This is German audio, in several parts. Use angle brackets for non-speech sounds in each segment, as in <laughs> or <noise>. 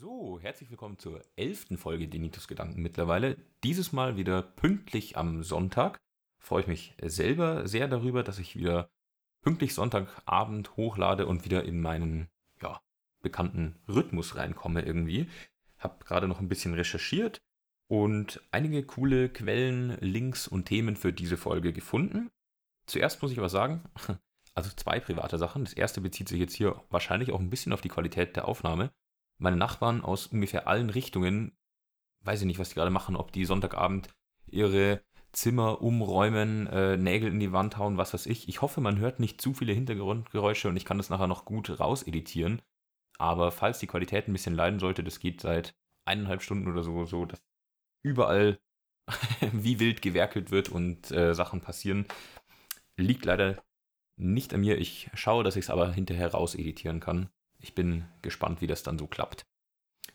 So, herzlich willkommen zur elften Folge Denitus Gedanken mittlerweile. Dieses Mal wieder pünktlich am Sonntag. Freue ich mich selber sehr darüber, dass ich wieder pünktlich Sonntagabend hochlade und wieder in meinen ja, bekannten Rhythmus reinkomme irgendwie. Hab gerade noch ein bisschen recherchiert und einige coole Quellen, Links und Themen für diese Folge gefunden. Zuerst muss ich aber sagen, <laughs> also zwei private Sachen. Das erste bezieht sich jetzt hier wahrscheinlich auch ein bisschen auf die Qualität der Aufnahme meine Nachbarn aus ungefähr allen Richtungen, weiß ich nicht, was die gerade machen, ob die Sonntagabend ihre Zimmer umräumen, äh, Nägel in die Wand hauen, was weiß ich. Ich hoffe, man hört nicht zu viele Hintergrundgeräusche und ich kann das nachher noch gut rauseditieren. Aber falls die Qualität ein bisschen leiden sollte, das geht seit eineinhalb Stunden oder so, so dass überall <laughs> wie wild gewerkelt wird und äh, Sachen passieren, liegt leider nicht an mir. Ich schaue, dass ich es aber hinterher rauseditieren kann. Ich bin gespannt, wie das dann so klappt.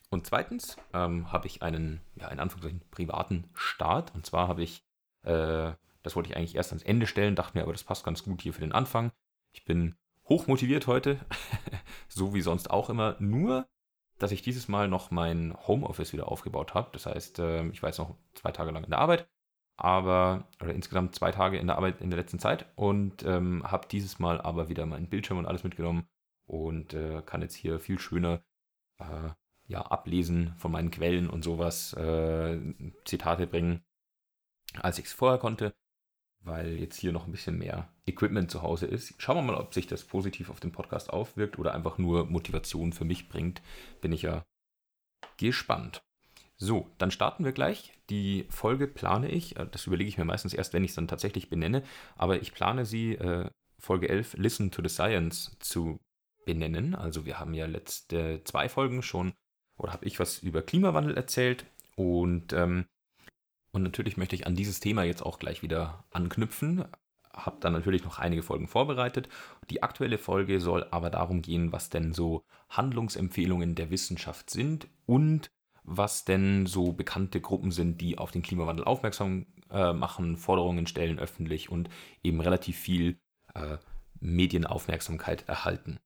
Und zweitens ähm, habe ich einen, ja, in Anführungszeichen, privaten Start. Und zwar habe ich, äh, das wollte ich eigentlich erst ans Ende stellen, dachte mir aber, das passt ganz gut hier für den Anfang. Ich bin hoch motiviert heute, <laughs> so wie sonst auch immer. Nur, dass ich dieses Mal noch mein Homeoffice wieder aufgebaut habe. Das heißt, äh, ich war jetzt noch zwei Tage lang in der Arbeit, aber, oder insgesamt zwei Tage in der Arbeit in der letzten Zeit und ähm, habe dieses Mal aber wieder meinen Bildschirm und alles mitgenommen und äh, kann jetzt hier viel schöner äh, ja, ablesen von meinen Quellen und sowas, äh, Zitate bringen, als ich es vorher konnte, weil jetzt hier noch ein bisschen mehr Equipment zu Hause ist. Schauen wir mal, ob sich das positiv auf den Podcast aufwirkt oder einfach nur Motivation für mich bringt. Bin ich ja gespannt. So, dann starten wir gleich. Die Folge plane ich, äh, das überlege ich mir meistens erst, wenn ich es dann tatsächlich benenne, aber ich plane sie, äh, Folge 11, Listen to the Science, zu benennen. Also wir haben ja letzte zwei Folgen schon, oder habe ich was über Klimawandel erzählt und, ähm, und natürlich möchte ich an dieses Thema jetzt auch gleich wieder anknüpfen. Habe dann natürlich noch einige Folgen vorbereitet. Die aktuelle Folge soll aber darum gehen, was denn so Handlungsempfehlungen der Wissenschaft sind und was denn so bekannte Gruppen sind, die auf den Klimawandel aufmerksam äh, machen, Forderungen stellen öffentlich und eben relativ viel äh, Medienaufmerksamkeit erhalten.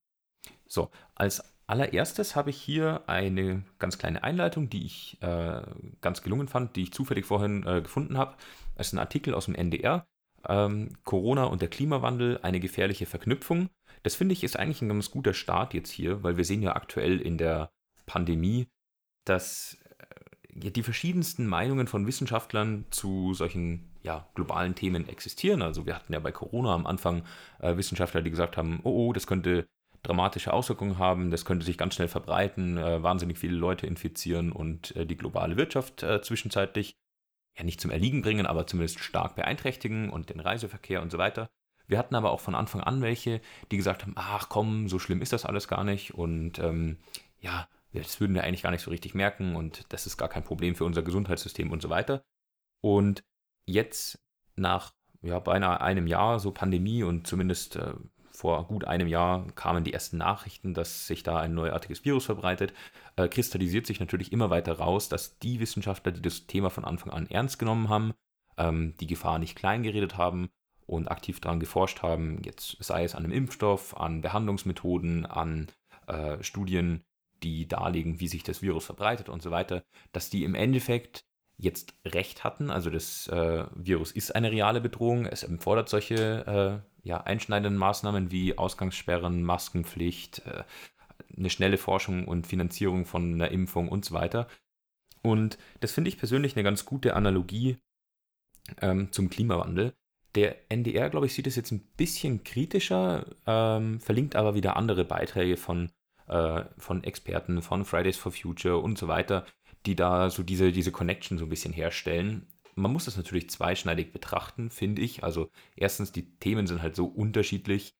So, als allererstes habe ich hier eine ganz kleine Einleitung, die ich äh, ganz gelungen fand, die ich zufällig vorhin äh, gefunden habe. Es ist ein Artikel aus dem NDR. Ähm, Corona und der Klimawandel, eine gefährliche Verknüpfung. Das finde ich ist eigentlich ein ganz guter Start jetzt hier, weil wir sehen ja aktuell in der Pandemie, dass äh, die verschiedensten Meinungen von Wissenschaftlern zu solchen ja, globalen Themen existieren. Also wir hatten ja bei Corona am Anfang äh, Wissenschaftler, die gesagt haben, oh, oh, das könnte dramatische Auswirkungen haben. Das könnte sich ganz schnell verbreiten, äh, wahnsinnig viele Leute infizieren und äh, die globale Wirtschaft äh, zwischenzeitlich ja nicht zum Erliegen bringen, aber zumindest stark beeinträchtigen und den Reiseverkehr und so weiter. Wir hatten aber auch von Anfang an welche, die gesagt haben, ach komm, so schlimm ist das alles gar nicht und ähm, ja, das würden wir eigentlich gar nicht so richtig merken und das ist gar kein Problem für unser Gesundheitssystem und so weiter. Und jetzt nach ja, beinahe einem Jahr so Pandemie und zumindest äh, vor gut einem Jahr kamen die ersten Nachrichten, dass sich da ein neuartiges Virus verbreitet, äh, kristallisiert sich natürlich immer weiter raus, dass die Wissenschaftler, die das Thema von Anfang an ernst genommen haben, ähm, die Gefahr nicht klein geredet haben und aktiv daran geforscht haben, jetzt sei es an einem Impfstoff, an Behandlungsmethoden, an äh, Studien, die darlegen, wie sich das Virus verbreitet und so weiter, dass die im Endeffekt jetzt recht hatten. Also das äh, Virus ist eine reale Bedrohung. Es erfordert solche äh, ja, einschneidenden Maßnahmen wie Ausgangssperren, Maskenpflicht, äh, eine schnelle Forschung und Finanzierung von einer Impfung und so weiter. Und das finde ich persönlich eine ganz gute Analogie ähm, zum Klimawandel. Der NDR, glaube ich, sieht es jetzt ein bisschen kritischer, ähm, verlinkt aber wieder andere Beiträge von, äh, von Experten, von Fridays for Future und so weiter, die da so diese, diese Connection so ein bisschen herstellen. Man muss das natürlich zweischneidig betrachten, finde ich. Also erstens, die Themen sind halt so unterschiedlich,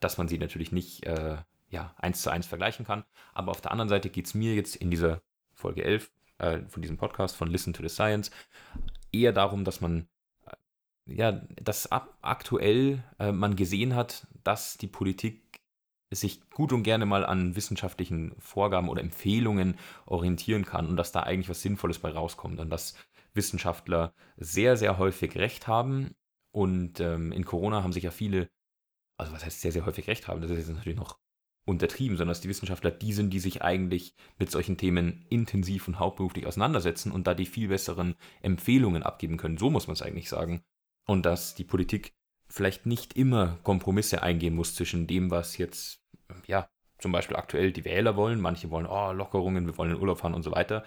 dass man sie natürlich nicht äh, ja, eins zu eins vergleichen kann. Aber auf der anderen Seite geht es mir jetzt in dieser Folge 11 äh, von diesem Podcast von Listen to the Science eher darum, dass man äh, ja, dass ab aktuell äh, man gesehen hat, dass die Politik sich gut und gerne mal an wissenschaftlichen Vorgaben oder Empfehlungen orientieren kann und dass da eigentlich was Sinnvolles bei rauskommt und dass Wissenschaftler sehr, sehr häufig recht haben. Und ähm, in Corona haben sich ja viele, also was heißt sehr, sehr häufig recht haben, das ist jetzt natürlich noch untertrieben, sondern dass die Wissenschaftler die sind, die sich eigentlich mit solchen Themen intensiv und hauptberuflich auseinandersetzen und da die viel besseren Empfehlungen abgeben können. So muss man es eigentlich sagen. Und dass die Politik vielleicht nicht immer Kompromisse eingehen muss zwischen dem, was jetzt, ja, zum Beispiel aktuell die Wähler wollen. Manche wollen, oh, Lockerungen, wir wollen in Urlaub fahren und so weiter.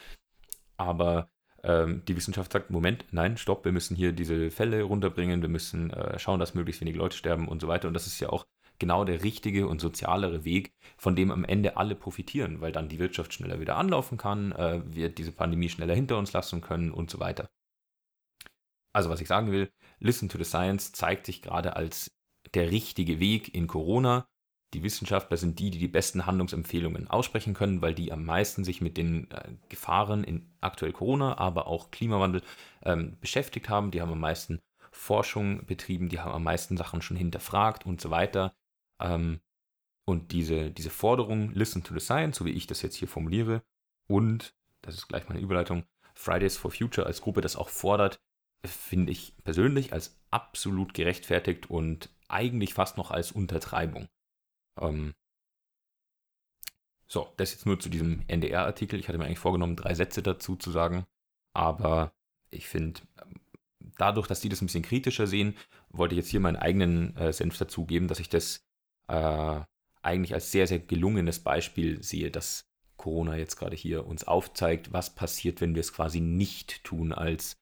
Aber ähm, die Wissenschaft sagt, Moment, nein, stopp, wir müssen hier diese Fälle runterbringen, wir müssen äh, schauen, dass möglichst wenige Leute sterben und so weiter. Und das ist ja auch genau der richtige und sozialere Weg, von dem am Ende alle profitieren, weil dann die Wirtschaft schneller wieder anlaufen kann, äh, wir diese Pandemie schneller hinter uns lassen können und so weiter. Also was ich sagen will, Listen to the Science zeigt sich gerade als der richtige Weg in Corona. Die Wissenschaftler sind die, die die besten Handlungsempfehlungen aussprechen können, weil die am meisten sich mit den äh, Gefahren in aktuell Corona, aber auch Klimawandel ähm, beschäftigt haben. Die haben am meisten Forschung betrieben, die haben am meisten Sachen schon hinterfragt und so weiter. Ähm, und diese, diese Forderung, listen to the science, so wie ich das jetzt hier formuliere, und, das ist gleich meine Überleitung, Fridays for Future als Gruppe das auch fordert, finde ich persönlich als absolut gerechtfertigt und eigentlich fast noch als Untertreibung. Ähm, so, das jetzt nur zu diesem NDR-Artikel. Ich hatte mir eigentlich vorgenommen, drei Sätze dazu zu sagen, aber ich finde, dadurch, dass die das ein bisschen kritischer sehen, wollte ich jetzt hier meinen eigenen äh, Senf dazugeben, dass ich das äh, eigentlich als sehr, sehr gelungenes Beispiel sehe, dass Corona jetzt gerade hier uns aufzeigt, was passiert, wenn wir es quasi nicht tun, als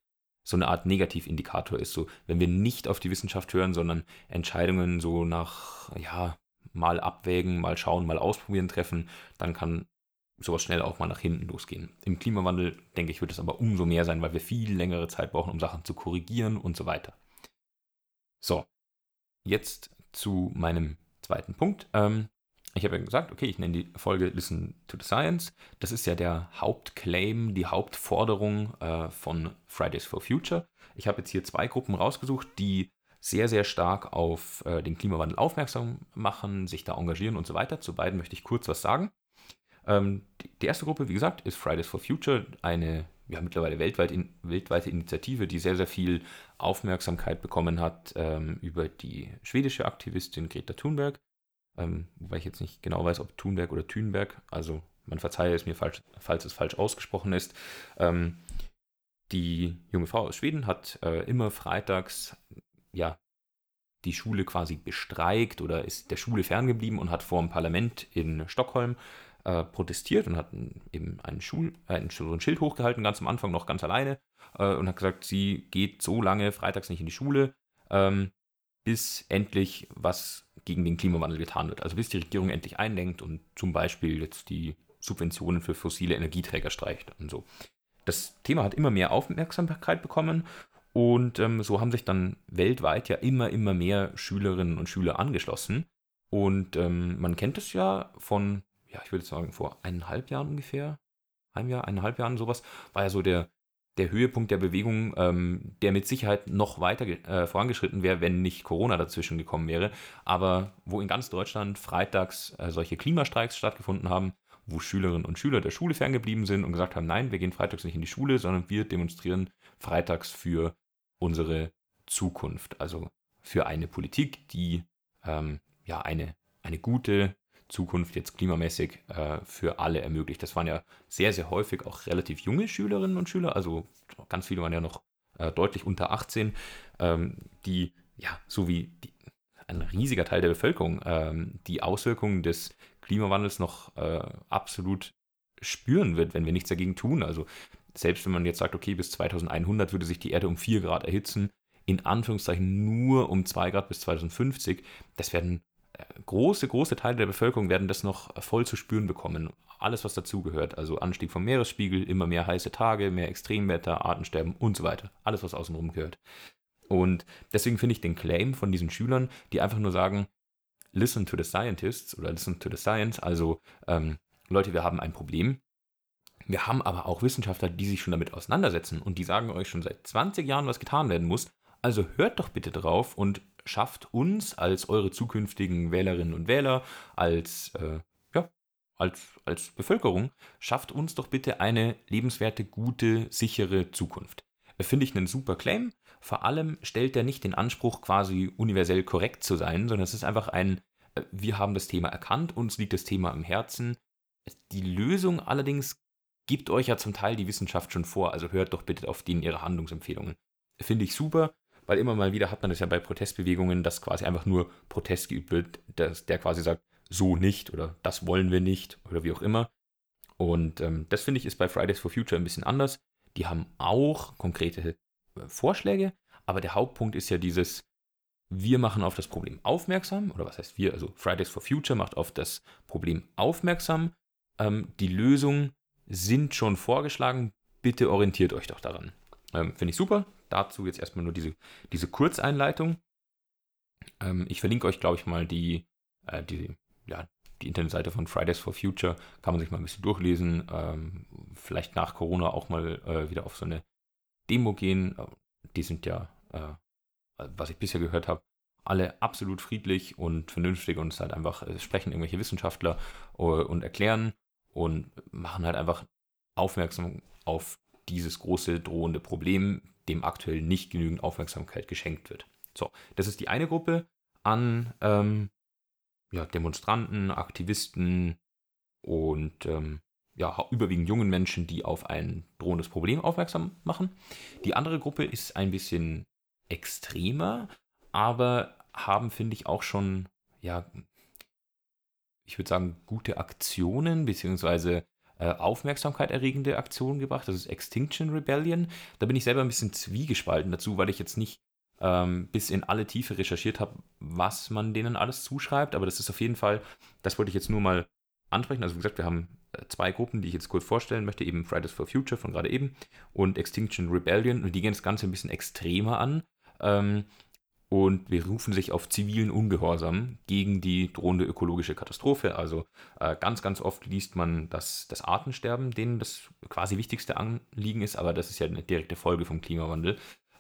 so eine Art Negativindikator ist. So, wenn wir nicht auf die Wissenschaft hören, sondern Entscheidungen so nach, ja, mal abwägen, mal schauen, mal ausprobieren treffen, dann kann sowas schnell auch mal nach hinten losgehen. Im Klimawandel, denke ich, wird es aber umso mehr sein, weil wir viel längere Zeit brauchen, um Sachen zu korrigieren und so weiter. So, jetzt zu meinem zweiten Punkt. Ähm, ich habe ja gesagt, okay, ich nenne die Folge Listen to the Science. Das ist ja der Hauptclaim, die Hauptforderung äh, von Fridays for Future. Ich habe jetzt hier zwei Gruppen rausgesucht, die sehr, sehr stark auf äh, den Klimawandel aufmerksam machen, sich da engagieren und so weiter. Zu beiden möchte ich kurz was sagen. Ähm, die, die, erste Gruppe, wie gesagt, ist Fridays for Future, eine ja, mittlerweile weltweit in, weltweite Initiative, die sehr, sehr viel Aufmerksamkeit bekommen hat ähm, über die schwedische Aktivistin Greta Thunberg. Ähm, wobei ich jetzt nicht genau weiß, ob Thunberg oder Thunberg, also man verzeihe es mir, falsch, falls es falsch ausgesprochen ist. Ähm, die junge Frau aus Schweden hat äh, immer freitags ja, die Schule quasi bestreikt oder ist der Schule ferngeblieben und hat vor dem Parlament in Stockholm äh, protestiert und hat eben einen Schul, äh, ein Schild hochgehalten, ganz am Anfang noch ganz alleine äh, und hat gesagt, sie geht so lange freitags nicht in die Schule, ähm, bis endlich was gegen den Klimawandel getan wird. Also bis die Regierung endlich einlenkt und zum Beispiel jetzt die Subventionen für fossile Energieträger streicht und so. Das Thema hat immer mehr Aufmerksamkeit bekommen und ähm, so haben sich dann weltweit ja immer, immer mehr Schülerinnen und Schüler angeschlossen. Und ähm, man kennt es ja von ja, ich würde sagen, vor eineinhalb Jahren ungefähr, einem Jahr, eineinhalb Jahren sowas, war ja so der, der Höhepunkt der Bewegung, ähm, der mit Sicherheit noch weiter äh, vorangeschritten wäre, wenn nicht Corona dazwischen gekommen wäre. Aber wo in ganz Deutschland freitags äh, solche Klimastreiks stattgefunden haben, wo Schülerinnen und Schüler der Schule ferngeblieben sind und gesagt haben, nein, wir gehen freitags nicht in die Schule, sondern wir demonstrieren freitags für unsere Zukunft. Also für eine Politik, die ähm, ja eine, eine gute, Zukunft jetzt klimamäßig äh, für alle ermöglicht. Das waren ja sehr, sehr häufig auch relativ junge Schülerinnen und Schüler, also ganz viele waren ja noch äh, deutlich unter 18, ähm, die, ja, so wie die, ein riesiger Teil der Bevölkerung, ähm, die Auswirkungen des Klimawandels noch äh, absolut spüren wird, wenn wir nichts dagegen tun. Also selbst wenn man jetzt sagt, okay, bis 2100 würde sich die Erde um 4 Grad erhitzen, in Anführungszeichen nur um 2 Grad bis 2050, das werden große, große Teile der Bevölkerung werden das noch voll zu spüren bekommen. Alles, was dazugehört. Also Anstieg vom Meeresspiegel, immer mehr heiße Tage, mehr Extremwetter, Artensterben und so weiter. Alles, was außenrum gehört. Und deswegen finde ich den Claim von diesen Schülern, die einfach nur sagen, listen to the scientists oder listen to the science, also ähm, Leute, wir haben ein Problem. Wir haben aber auch Wissenschaftler, die sich schon damit auseinandersetzen und die sagen euch schon seit 20 Jahren, was getan werden muss. Also hört doch bitte drauf und schafft uns als eure zukünftigen Wählerinnen und Wähler, als, äh, ja, als, als Bevölkerung, schafft uns doch bitte eine lebenswerte, gute, sichere Zukunft. Finde ich einen super Claim. Vor allem stellt er nicht den Anspruch, quasi universell korrekt zu sein, sondern es ist einfach ein, äh, wir haben das Thema erkannt, uns liegt das Thema am Herzen. Die Lösung allerdings gibt euch ja zum Teil die Wissenschaft schon vor, also hört doch bitte auf die in ihre Handlungsempfehlungen. Finde ich super, weil immer mal wieder hat man das ja bei Protestbewegungen, dass quasi einfach nur Protest geübt wird, dass der quasi sagt, so nicht oder das wollen wir nicht oder wie auch immer. Und ähm, das finde ich ist bei Fridays for Future ein bisschen anders. Die haben auch konkrete äh, Vorschläge, aber der Hauptpunkt ist ja dieses, wir machen auf das Problem aufmerksam, oder was heißt wir, also Fridays for Future macht auf das Problem aufmerksam. Ähm, die Lösungen sind schon vorgeschlagen, bitte orientiert euch doch daran. Ähm, Finde ich super. Dazu jetzt erstmal nur diese, diese Kurzeinleitung. Ähm, ich verlinke euch, glaube ich, mal die, äh, die, ja, die Internetseite von Fridays for Future. Kann man sich mal ein bisschen durchlesen. Ähm, vielleicht nach Corona auch mal äh, wieder auf so eine Demo gehen. Die sind ja äh, was ich bisher gehört habe, alle absolut friedlich und vernünftig und es halt einfach, es sprechen irgendwelche Wissenschaftler äh, und erklären und machen halt einfach aufmerksam auf dieses große drohende Problem, dem aktuell nicht genügend Aufmerksamkeit geschenkt wird. So, das ist die eine Gruppe an ähm, ja, Demonstranten, Aktivisten und ähm, ja, überwiegend jungen Menschen, die auf ein drohendes Problem aufmerksam machen. Die andere Gruppe ist ein bisschen extremer, aber haben, finde ich, auch schon, ja, ich würde sagen, gute Aktionen, beziehungsweise äh, Aufmerksamkeit erregende Aktionen gebracht. Das ist Extinction Rebellion. Da bin ich selber ein bisschen zwiegespalten dazu, weil ich jetzt nicht ähm, bis in alle Tiefe recherchiert habe, was man denen alles zuschreibt. Aber das ist auf jeden Fall, das wollte ich jetzt nur mal ansprechen. Also wie gesagt, wir haben äh, zwei Gruppen, die ich jetzt kurz vorstellen möchte, eben Fridays for Future von gerade eben und Extinction Rebellion. Und die gehen das Ganze ein bisschen extremer an ähm, und berufen sich auf zivilen Ungehorsam gegen die drohende ökologische Katastrophe. Also äh, ganz, ganz oft liest man, dass das Artensterben denen das quasi wichtigste Anliegen ist, aber das ist ja eine direkte Folge vom Klimawandel.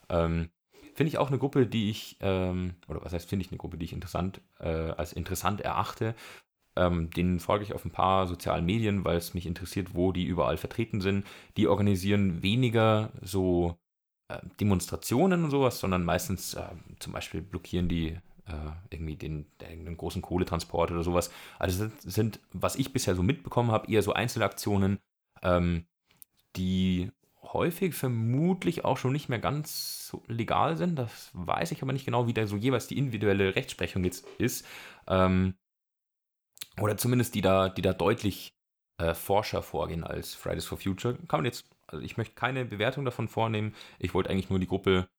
Ähm, finde ich auch eine Gruppe, die ich, ähm, oder was heißt, finde ich eine Gruppe, die ich interessant, äh, als interessant erachte. Ähm, denen folge ich auf ein paar sozialen Medien, weil es mich interessiert, wo die überall vertreten sind. Die organisieren weniger so Demonstrationen und sowas, sondern meistens äh, zum Beispiel blockieren die äh, irgendwie den, den großen Kohletransport oder sowas. Also sind, sind, was ich bisher so mitbekommen habe, eher so Einzelaktionen, ähm, die häufig vermutlich auch schon nicht mehr ganz so legal sind. Das weiß ich aber nicht genau, wie da so jeweils die individuelle Rechtsprechung jetzt ist. Ähm, oder zumindest die da, die da deutlich äh, forscher vorgehen als Fridays for Future. Kann man jetzt also ich möchte keine Bewertung davon vornehmen. Ich wollte eigentlich nur die Gruppe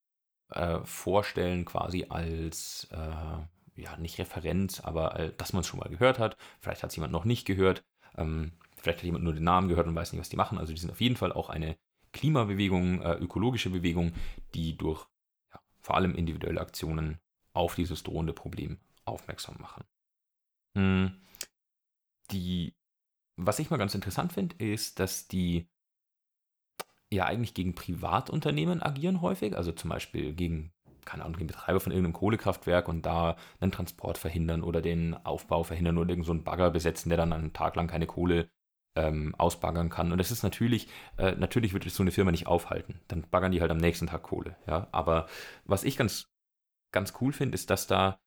äh, vorstellen, quasi als, äh, ja, nicht Referenz, aber äh, dass man es schon mal gehört hat. Vielleicht hat es jemand noch nicht gehört. Ähm, vielleicht hat jemand nur den Namen gehört und weiß nicht, was die machen. Also die sind auf jeden Fall auch eine Klimabewegung, äh, ökologische Bewegung, die durch ja, vor allem individuelle Aktionen auf dieses drohende Problem aufmerksam machen. Hm. Die, was ich mal ganz interessant finde, ist, dass die ja eigentlich gegen Privatunternehmen agieren häufig, also zum Beispiel gegen, keine Ahnung, den Betreiber von irgendeinem Kohlekraftwerk und da einen Transport verhindern oder den Aufbau verhindern oder irgend so einen Bagger besetzen, der dann einen Tag lang keine Kohle ähm, ausbaggern kann. Und das ist natürlich, äh, natürlich wird so eine Firma nicht aufhalten. Dann baggern die halt am nächsten Tag Kohle. Ja? Aber was ich ganz, ganz cool finde, ist, dass da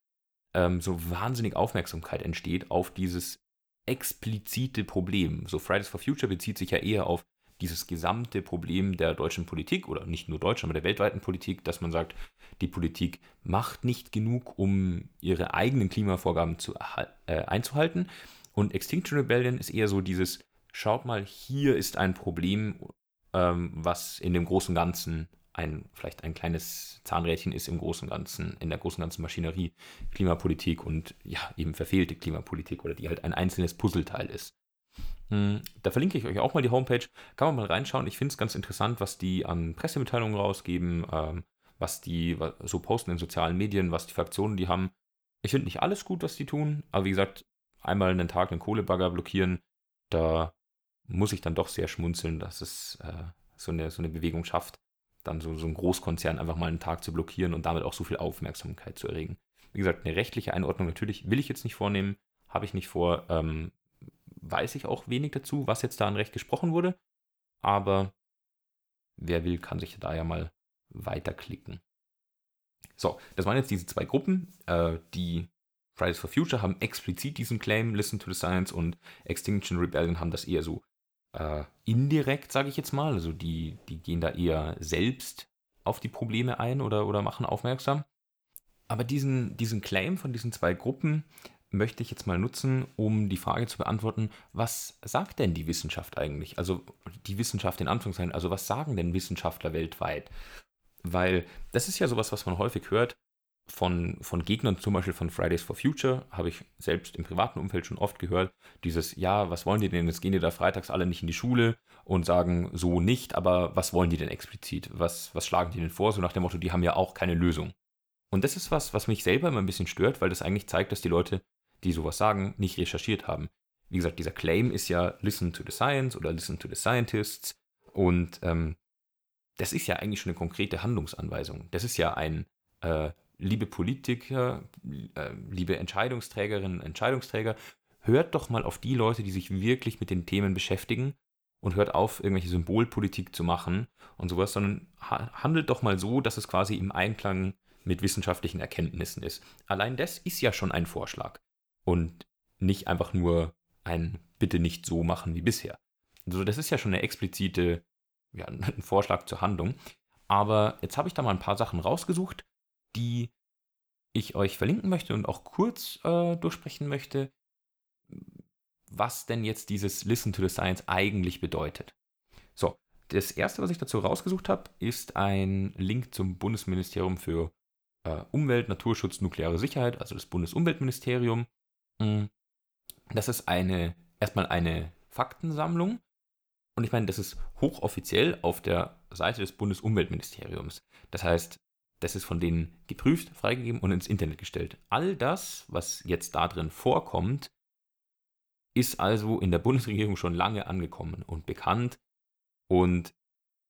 ähm, so wahnsinnig Aufmerksamkeit entsteht auf dieses explizite Problem. So Fridays for Future bezieht sich ja eher auf dieses gesamte Problem der deutschen Politik oder nicht nur deutschen, aber der weltweiten Politik, dass man sagt, die Politik macht nicht genug, um ihre eigenen Klimavorgaben zu, äh, einzuhalten. Und Extinction Rebellion ist eher so dieses, schaut mal, hier ist ein Problem, ähm, was in dem großen Ganzen ein, vielleicht ein kleines Zahnrädchen ist im großen Ganzen, in der großen ganzen Maschinerie Klimapolitik und ja, eben verfehlte Klimapolitik oder die halt ein einzelnes Puzzleteil ist. Hm, da verlinke ich euch auch mal die Homepage. Kann man mal reinschauen. Ich finde es ganz interessant, was die an Pressemitteilungen rausgeben, ähm, was die so posten in sozialen Medien, was die Fraktionen die haben. Ich finde nicht alles gut, was die tun, aber wie gesagt, einmal einen Tag einen Kohlebagger blockieren, da muss ich dann doch sehr schmunzeln, dass es äh, so, eine, so eine Bewegung schafft, dann so, so ein Großkonzern einfach mal einen Tag zu blockieren und damit auch so viel Aufmerksamkeit zu erregen. Wie gesagt, eine rechtliche Einordnung natürlich will ich jetzt nicht vornehmen, habe ich nicht vor. Ähm, weiß ich auch wenig dazu, was jetzt da an Recht gesprochen wurde. Aber wer will, kann sich da ja mal weiterklicken. So, das waren jetzt diese zwei Gruppen, äh, die Fridays for Future haben explizit diesen Claim, Listen to the Science, und Extinction Rebellion haben das eher so äh, indirekt, sage ich jetzt mal. Also die, die gehen da eher selbst auf die Probleme ein oder, oder machen aufmerksam. Aber diesen, diesen Claim von diesen zwei Gruppen möchte ich jetzt mal nutzen, um die Frage zu beantworten, was sagt denn die Wissenschaft eigentlich? Also die Wissenschaft in Anführungszeichen, also was sagen denn Wissenschaftler weltweit? Weil das ist ja sowas, was man häufig hört von, von Gegnern, zum Beispiel von Fridays for Future, habe ich selbst im privaten Umfeld schon oft gehört, dieses, ja, was wollen die denn, jetzt gehen die da freitags alle nicht in die Schule und sagen so nicht, aber was wollen die denn explizit? Was, was schlagen die denn vor? So nach dem Motto, die haben ja auch keine Lösung. Und das ist was, was mich selber immer ein bisschen stört, weil das eigentlich zeigt, dass die Leute die sowas sagen, nicht recherchiert haben. Wie gesagt, dieser Claim ist ja Listen to the Science oder Listen to the Scientists. Und ähm, das ist ja eigentlich schon eine konkrete Handlungsanweisung. Das ist ja ein, äh, liebe Politiker, äh, liebe Entscheidungsträgerinnen, Entscheidungsträger, hört doch mal auf die Leute, die sich wirklich mit den Themen beschäftigen und hört auf, irgendwelche Symbolpolitik zu machen und sowas, sondern ha handelt doch mal so, dass es quasi im Einklang mit wissenschaftlichen Erkenntnissen ist. Allein das ist ja schon ein Vorschlag und nicht einfach nur ein Bitte nicht so machen wie bisher. Also das ist ja schon eine explizite, ja, <laughs> ein Vorschlag zur Handlung. Aber jetzt habe ich da mal ein paar Sachen rausgesucht, die ich euch verlinken möchte und auch kurz äh, durchsprechen möchte, was denn jetzt dieses Listen to the Science eigentlich bedeutet. So, das erste, was ich dazu rausgesucht habe, ist ein Link zum Bundesministerium für äh, Umwelt, Naturschutz, nukleare Sicherheit, also das Bundesumweltministerium. Mm. Das ist eine, erstmal eine Faktensammlung. Und ich meine, das ist hochoffiziell auf der Seite des Bundesumweltministeriums. Das heißt, das ist von denen geprüft, freigegeben und ins Internet gestellt. All das, was jetzt da drin vorkommt, ist also in der Bundesregierung schon lange angekommen und bekannt und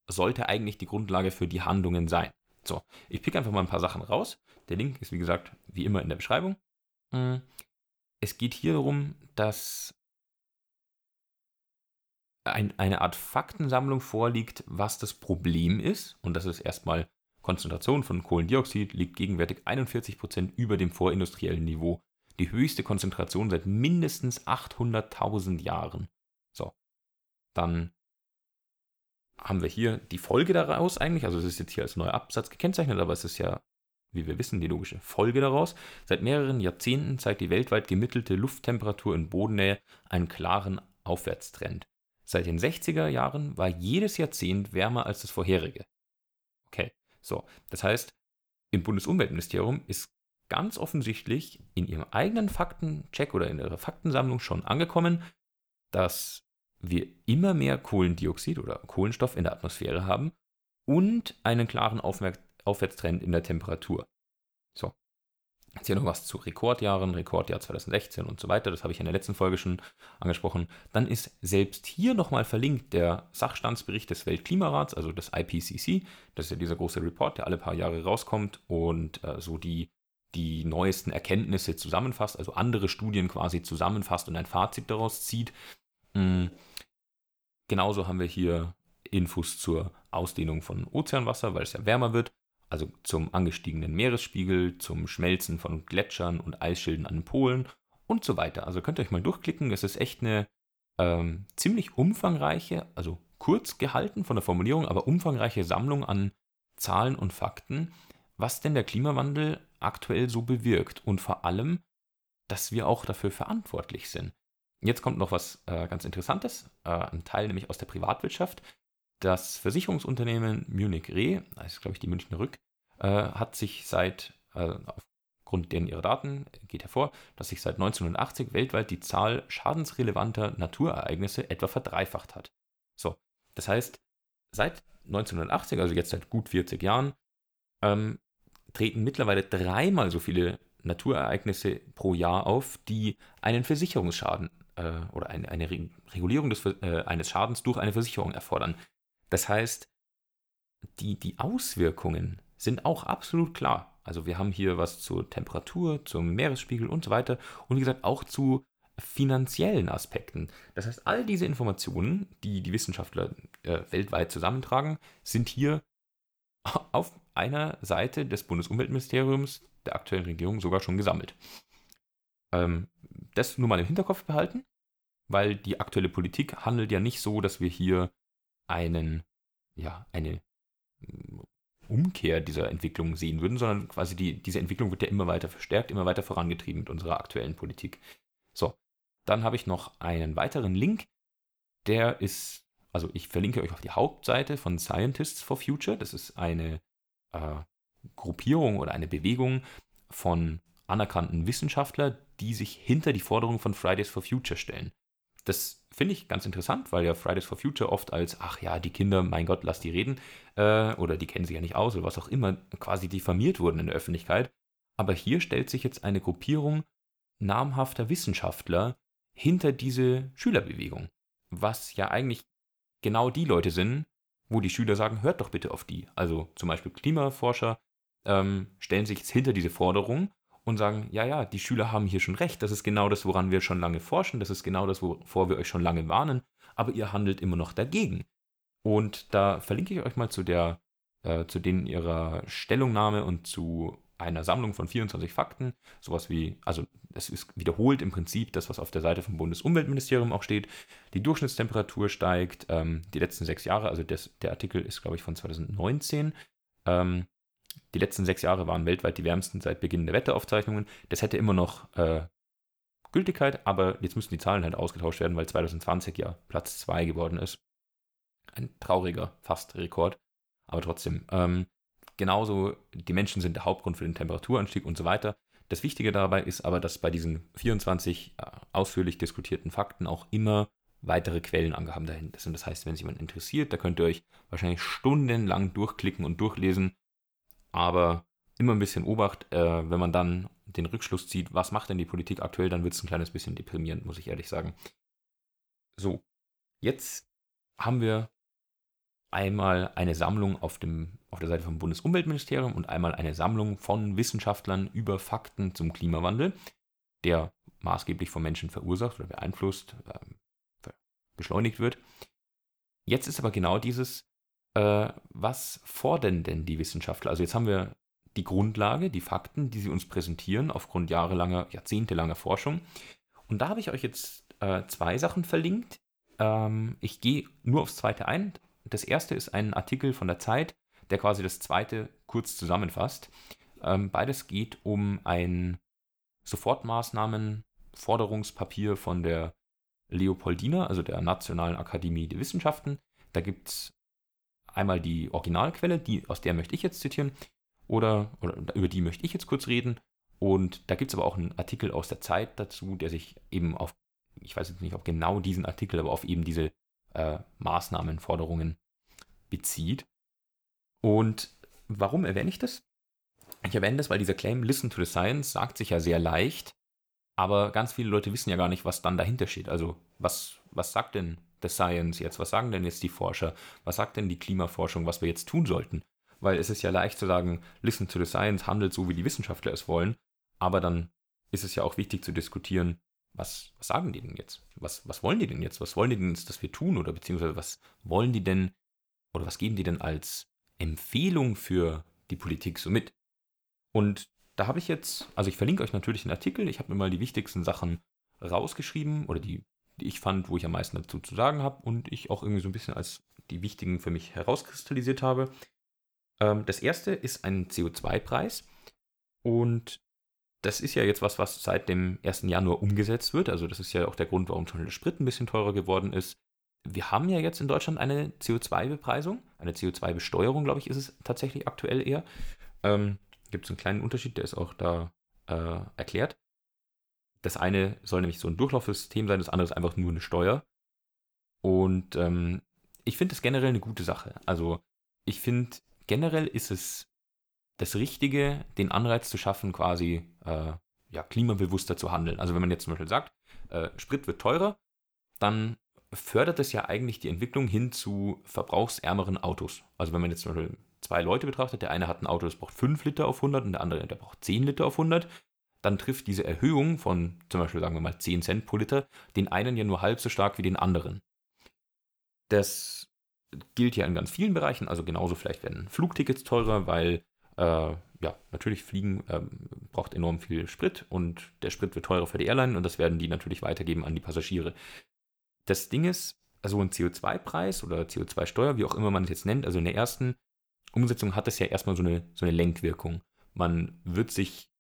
sollte eigentlich die Grundlage für die Handlungen sein. So, ich pick einfach mal ein paar Sachen raus. Der Link ist wie gesagt wie immer in der Beschreibung. Es geht hier darum, dass ein, eine Art Faktensammlung vorliegt, was das Problem ist. Und das ist erstmal Konzentration von Kohlendioxid liegt gegenwärtig 41 Prozent über dem vorindustriellen Niveau. Die höchste Konzentration seit mindestens 800.000 Jahren. So, dann haben wir hier die Folge daraus eigentlich. Also es ist jetzt hier als neuer Absatz gekennzeichnet, aber es ist ja wie wir wissen, die logische Folge daraus. Seit mehreren Jahrzehnten zeigt die weltweit gemittelte Lufttemperatur in Bodennähe einen klaren Aufwärtstrend. Seit den 60er Jahren war jedes Jahrzehnt wärmer als das vorherige. Okay, so, das heißt, im Bundesumweltministerium ist ganz offensichtlich in ihrem eigenen Faktencheck oder in ihrer Faktensammlung schon angekommen, dass wir immer mehr Kohlendioxid oder Kohlenstoff in der Atmosphäre haben und einen klaren Aufmerk Aufwärtstrend in der Temperatur. So. Jetzt hier noch was zu Rekordjahren, Rekordjahr 2016 und so weiter, das habe ich in der letzten Folge schon angesprochen. Dann ist selbst hier nochmal verlinkt der Sachstandsbericht des Weltklimarats, also des IPCC. Das ist ja dieser große Report, der alle paar Jahre rauskommt und äh, so die, die neuesten Erkenntnisse zusammenfasst, also andere Studien quasi zusammenfasst und ein Fazit daraus zieht. Mhm. Genauso haben wir hier Infos zur Ausdehnung von Ozeanwasser, weil es ja wärmer wird also zum angestiegenen Meeresspiegel, zum Schmelzen von Gletschern und Eisschilden an den Polen und so weiter. Also könnt ihr euch mal durchklicken. Es ist echt eine ähm, ziemlich umfangreiche, also kurz gehalten von der Formulierung, aber umfangreiche Sammlung an Zahlen und Fakten, was denn der Klimawandel aktuell so bewirkt und vor allem, dass wir auch dafür verantwortlich sind. Jetzt kommt noch was äh, ganz Interessantes, äh, ein Teil nämlich aus der Privatwirtschaft. Das Versicherungsunternehmen Munich Re, das ist glaube ich die Münchner Rück, äh, hat sich seit, äh, aufgrund deren ihrer Daten geht hervor, dass sich seit 1980 weltweit die Zahl schadensrelevanter Naturereignisse etwa verdreifacht hat. So, das heißt, seit 1980, also jetzt seit gut 40 Jahren, ähm, treten mittlerweile dreimal so viele Naturereignisse pro Jahr auf, die einen Versicherungsschaden äh, oder eine, eine Regulierung des, äh, eines Schadens durch eine Versicherung erfordern. Das heißt, die, die Auswirkungen sind auch absolut klar. Also wir haben hier was zur Temperatur, zum Meeresspiegel und so weiter und wie gesagt auch zu finanziellen Aspekten. Das heißt, all diese Informationen, die die Wissenschaftler äh, weltweit zusammentragen, sind hier <laughs> auf einer Seite des Bundesumweltministeriums der aktuellen Regierung sogar schon gesammelt. Ähm, das nur mal im Hinterkopf behalten, weil die aktuelle Politik handelt ja nicht so, dass wir hier einen, ja, eine mm, Umkehr dieser Entwicklung sehen würden, sondern quasi die, diese Entwicklung wird ja immer weiter verstärkt, immer weiter vorangetrieben mit unserer aktuellen Politik. So, dann habe ich noch einen weiteren Link, der ist, also ich verlinke euch auf die Hauptseite von Scientists for Future. Das ist eine äh, Gruppierung oder eine Bewegung von anerkannten Wissenschaftlern, die sich hinter die Forderungen von Fridays for Future stellen. Das finde ich ganz interessant, weil ja Fridays for Future oft als, ach ja, die Kinder, mein Gott, lass die reden, äh, oder die kennen sich ja nicht aus oder was auch immer, quasi diffamiert wurden in der Öffentlichkeit. Aber hier stellt sich jetzt eine Gruppierung namhafter Wissenschaftler hinter diese Schülerbewegung. Was ja eigentlich genau die Leute sind, wo die Schüler sagen, hört doch bitte auf die. Also zum Beispiel Klimaforscher ähm, stellen sich jetzt hinter diese Forderung und sagen, ja, ja, die Schüler haben hier schon recht, das ist genau das, woran wir schon lange forschen, das ist genau das, wovor wir euch schon lange warnen, aber ihr handelt immer noch dagegen. Und da verlinke ich euch mal zu der, äh, zu denen ihrer Stellungnahme und zu einer Sammlung von 24 Fakten, sowas wie, also es ist wiederholt im Prinzip das, was auf der Seite vom Bundesumweltministerium auch steht. Die Durchschnittstemperatur steigt ähm, die letzten sechs Jahre, also des, der Artikel ist, glaube ich, von 2019. Ähm, die letzten sechs Jahre waren weltweit die wärmsten seit Beginn der Wetteraufzeichnungen. Das hätte immer noch äh, Gültigkeit, aber jetzt müssen die Zahlen halt ausgetauscht werden, weil 2020 ja Platz 2 geworden ist. Ein trauriger fast Rekord, aber trotzdem. Ähm, genauso, die Menschen sind der Hauptgrund für den Temperaturanstieg und so weiter. Das Wichtige dabei ist aber, dass bei diesen 24 äh, ausführlich diskutierten Fakten auch immer weitere Quellenangaben dahinter sind. Das heißt, wenn es jemand interessiert, da könnt ihr euch wahrscheinlich stundenlang durchklicken und durchlesen, aber immer ein bisschen Obacht, äh, wenn man dann den Rückschluss zieht, was macht denn die Politik aktuell, dann wird es ein kleines bisschen deprimierend, muss ich ehrlich sagen. So, jetzt haben wir einmal eine Sammlung auf, dem, auf der Seite vom Bundesumweltministerium und einmal eine Sammlung von Wissenschaftlern über Fakten zum Klimawandel, der maßgeblich von Menschen verursacht oder beeinflusst, äh, beschleunigt wird. Jetzt ist aber genau dieses, äh, was fordern denn die Wissenschaftler? Also jetzt haben wir die Grundlage, die Fakten, die sie uns präsentieren aufgrund jahrelanger, jahrzehntelanger Forschung. Und da habe ich euch jetzt äh, zwei Sachen verlinkt. Ähm, ich gehe nur aufs zweite ein. Das erste ist ein Artikel von der Zeit, der quasi das zweite kurz zusammenfasst. Ähm, beides geht um ein Sofortmaßnahmen-Forderungspapier von der Leopoldina, also der Nationalen Akademie der Wissenschaften. Da gibt es einmal die Originalquelle, die, aus der möchte ich jetzt zitieren, oder, oder über die möchte ich jetzt kurz reden. Und da gibt es aber auch einen Artikel aus der Zeit dazu, der sich eben auf, ich weiß jetzt nicht auf genau diesen Artikel, aber auf eben diese äh, Maßnahmen, bezieht. Und warum erwähne ich das? Ich erwähne das, weil dieser Claim Listen to the Science sagt sich ja sehr leicht, aber ganz viele Leute wissen ja gar nicht, was dann dahinter steht. Also was, was sagt denn the Science jetzt? Was sagen denn jetzt die Forscher? Was sagt denn die Klimaforschung, was wir jetzt tun sollten? Weil es ist ja leicht zu sagen, Listen to the Science handelt so, wie die Wissenschaftler es wollen, aber dann ist es ja auch wichtig zu diskutieren, was, was sagen die denn jetzt? Was, was wollen die denn jetzt? Was wollen die denn jetzt, dass wir tun? Oder beziehungsweise was wollen die denn oder was geben die denn als Empfehlung für die Politik so mit? Und da habe ich jetzt, also ich verlinke euch natürlich den Artikel, ich habe mir mal die wichtigsten Sachen rausgeschrieben oder die, die ich fand, wo ich am meisten dazu zu sagen habe und ich auch irgendwie so ein bisschen als die wichtigen für mich herauskristallisiert habe. Ähm, das erste ist ein CO2-Preis und das ist ja jetzt was, was seit dem 1. Januar umgesetzt wird. Also das ist ja auch der Grund, warum schon der Sprit ein bisschen teurer geworden ist. Wir haben ja jetzt in Deutschland eine CO2-Bepreisung, eine CO2-Besteuerung, glaube ich, ist es tatsächlich aktuell eher. Ähm, Gibt es einen kleinen Unterschied, der ist auch da äh, erklärt. Das eine soll nämlich so ein Durchlaufsystem sein, das andere ist einfach nur eine Steuer. Und ähm, ich finde es generell eine gute Sache. Also ich finde, generell ist es das Richtige, den Anreiz zu schaffen, quasi äh, ja, klimabewusster zu handeln. Also wenn man jetzt zum Beispiel sagt, äh, Sprit wird teurer, dann fördert es ja eigentlich die Entwicklung hin zu verbrauchsärmeren Autos. Also wenn man jetzt zum Beispiel zwei Leute betrachtet, der eine hat ein Auto, das braucht 5 Liter auf 100 und der andere, der braucht 10 Liter auf 100, dann trifft diese Erhöhung von zum Beispiel, sagen wir mal, 10 Cent pro Liter den einen ja nur halb so stark wie den anderen. Das gilt ja in ganz vielen Bereichen, also genauso vielleicht werden Flugtickets teurer, weil äh, ja, natürlich Fliegen ähm, braucht enorm viel Sprit und der Sprit wird teurer für die Airline und das werden die natürlich weitergeben an die Passagiere. Das Ding ist, also ein CO2-Preis oder CO2-Steuer, wie auch immer man es jetzt nennt, also in der ersten Umsetzung hat es ja erstmal so eine, so eine Lenkwirkung. Man wird sich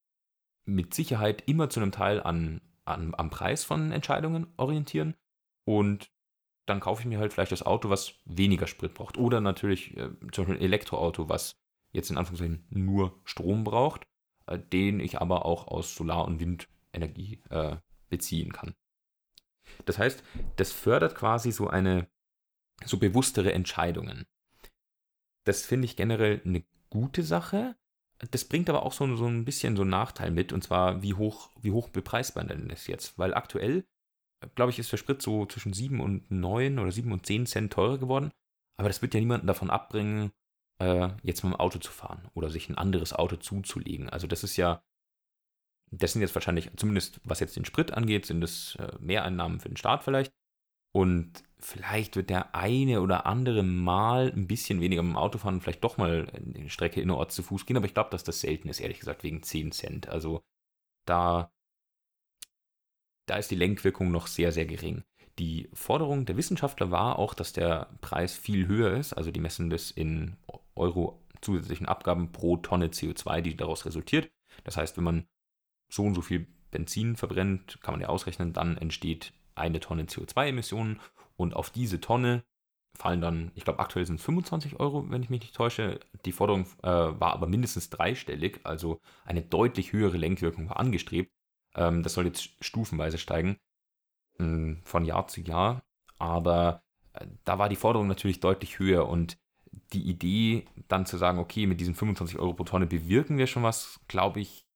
mit Sicherheit immer zu einem Teil an, an, am Preis von Entscheidungen orientieren und dann kaufe ich mir halt vielleicht das Auto, was weniger Sprit braucht. Oder natürlich äh, zum Beispiel ein Elektroauto, was jetzt in Anführungszeichen nur Strom braucht, äh, den ich aber auch aus Solar- und Windenergie äh, beziehen kann. Das heißt, das fördert quasi so eine so bewusstere Entscheidungen. Das finde ich generell eine gute Sache. Das bringt aber auch so, so ein bisschen so einen Nachteil mit, und zwar, wie hoch, wie hoch bepreist man denn das jetzt? Weil aktuell, glaube ich, ist der Sprit so zwischen 7 und 9 oder 7 und 10 Cent teurer geworden. Aber das wird ja niemanden davon abbringen, äh, jetzt mit dem Auto zu fahren oder sich ein anderes Auto zuzulegen. Also das ist ja, das sind jetzt wahrscheinlich, zumindest was jetzt den Sprit angeht, sind das äh, Mehreinnahmen für den Staat vielleicht. Und vielleicht wird der eine oder andere mal ein bisschen weniger mit dem Auto fahren und vielleicht doch mal eine Strecke innerorts zu Fuß gehen, aber ich glaube, dass das selten ist, ehrlich gesagt, wegen 10 Cent. Also da, da ist die Lenkwirkung noch sehr, sehr gering. Die Forderung der Wissenschaftler war auch, dass der Preis viel höher ist, also die messen das in Euro zusätzlichen Abgaben pro Tonne CO2, die daraus resultiert. Das heißt, wenn man so und so viel Benzin verbrennt, kann man ja ausrechnen, dann entsteht eine Tonne CO2-Emissionen und auf diese Tonne fallen dann, ich glaube aktuell sind es 25 Euro, wenn ich mich nicht täusche. Die Forderung äh, war aber mindestens dreistellig, also eine deutlich höhere Lenkwirkung war angestrebt. Ähm, das soll jetzt stufenweise steigen mh, hm, von Jahr zu Jahr, aber äh, da war die Forderung natürlich deutlich höher und die Idee dann zu sagen, okay, mit diesen 25 Euro pro Tonne bewirken wir schon was, glaube ich,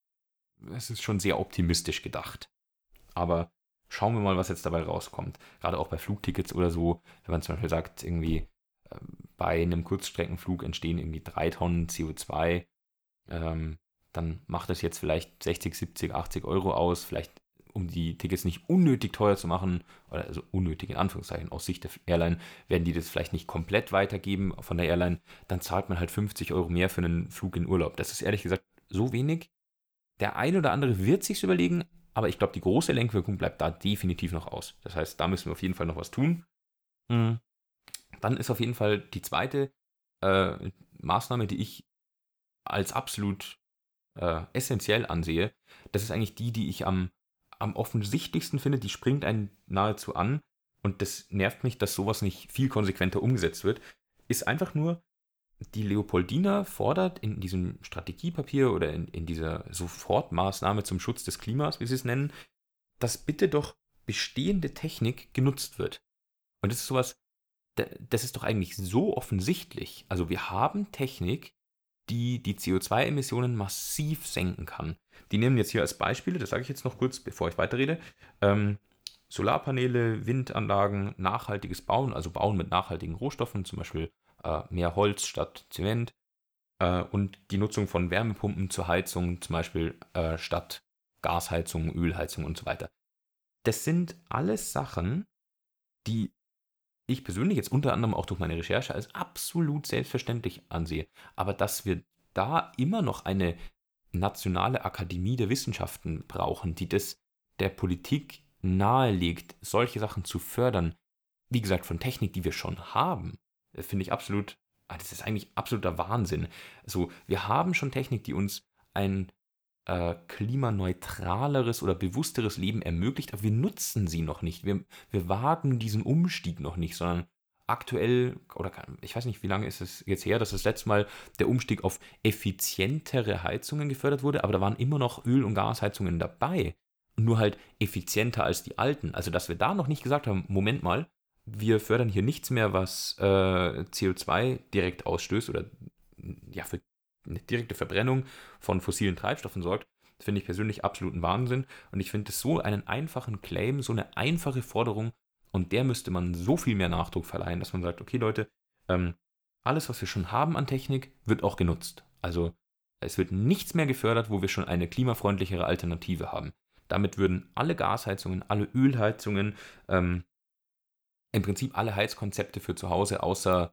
es ist schon sehr optimistisch gedacht. Aber schauen wir mal, was jetzt dabei rauskommt. Gerade auch bei Flugtickets oder so, wenn man zum Beispiel sagt, irgendwie ähm, bei einem Kurzstreckenflug entstehen irgendwie drei Tonnen CO2, ähm, dann macht das jetzt vielleicht 60, 70, 80 Euro aus, vielleicht um die Tickets nicht unnötig teuer zu machen, oder also unnötig in Anführungszeichen aus Sicht der Airline, werden die das vielleicht nicht komplett weitergeben von der Airline, dann zahlt man halt 50 Euro mehr für einen Flug in Urlaub. Das ist ehrlich gesagt so wenig. Der eine oder andere wird sich's überlegen, aber ich glaube, die große Lenkwirkung bleibt da definitiv noch aus. Das heißt, da müssen wir auf jeden Fall noch was tun. Mhm. Dann ist auf jeden Fall die zweite äh, Maßnahme, die ich als absolut äh, essentiell ansehe. Das ist eigentlich die, die ich am, am offensichtlichsten finde. Die springt einen nahezu an. Und das nervt mich, dass sowas nicht viel konsequenter umgesetzt wird. Ist einfach nur, die Leopoldina fordert in diesem Strategiepapier oder in, in dieser Sofortmaßnahme zum Schutz des Klimas, wie sie es nennen, dass bitte doch bestehende Technik genutzt wird. Und das ist sowas, das ist doch eigentlich so offensichtlich. Also wir haben Technik, die die CO2-Emissionen massiv senken kann. Die nehmen jetzt hier als Beispiele, das sage ich jetzt noch kurz, bevor ich weiterrede, ähm, Solarpaneele, Windanlagen, nachhaltiges Bauen, also Bauen mit nachhaltigen Rohstoffen, zum Beispiel äh, mehr Holz statt Zement äh, und die Nutzung von Wärmepumpen zur Heizung, zum Beispiel äh, statt Gasheizung, Ölheizung und so weiter. Das sind alles Sachen, die ich persönlich jetzt unter anderem auch durch meine Recherche als absolut selbstverständlich ansehe. Aber dass wir da immer noch eine nationale Akademie der Wissenschaften brauchen, die das der Politik nahelegt, solche Sachen zu fördern, wie gesagt, von Technik, die wir schon haben, finde ich absolut, ah, das ist eigentlich absoluter Wahnsinn. So, wir haben schon Technik, die uns ein äh, klimaneutraleres oder bewussteres Leben ermöglicht, aber wir nutzen sie noch nicht. Wir, wir wagen diesen Umstieg noch nicht, sondern aktuell, oder ich weiß nicht, wie lange ist es jetzt her, dass das letzte Mal der Umstieg auf effizientere Heizungen gefördert wurde, aber da waren immer noch Öl- und Gasheizungen dabei. Nur halt effizienter als die alten. Also, dass wir da noch nicht gesagt haben, Moment mal, wir fördern hier nichts mehr, was äh, CO2 direkt ausstößt oder ja, für eine direkte Verbrennung von fossilen Treibstoffen sorgt, finde ich persönlich absoluten Wahnsinn. Und ich finde es so einen einfachen Claim, so eine einfache Forderung, und der müsste man so viel mehr Nachdruck verleihen, dass man sagt, okay Leute, ähm, alles, was wir schon haben an Technik, wird auch genutzt. Also es wird nichts mehr gefördert, wo wir schon eine klimafreundlichere Alternative haben. Damit würden alle Gasheizungen, alle Ölheizungen, ähm, im Prinzip alle Heizkonzepte für zu Hause, außer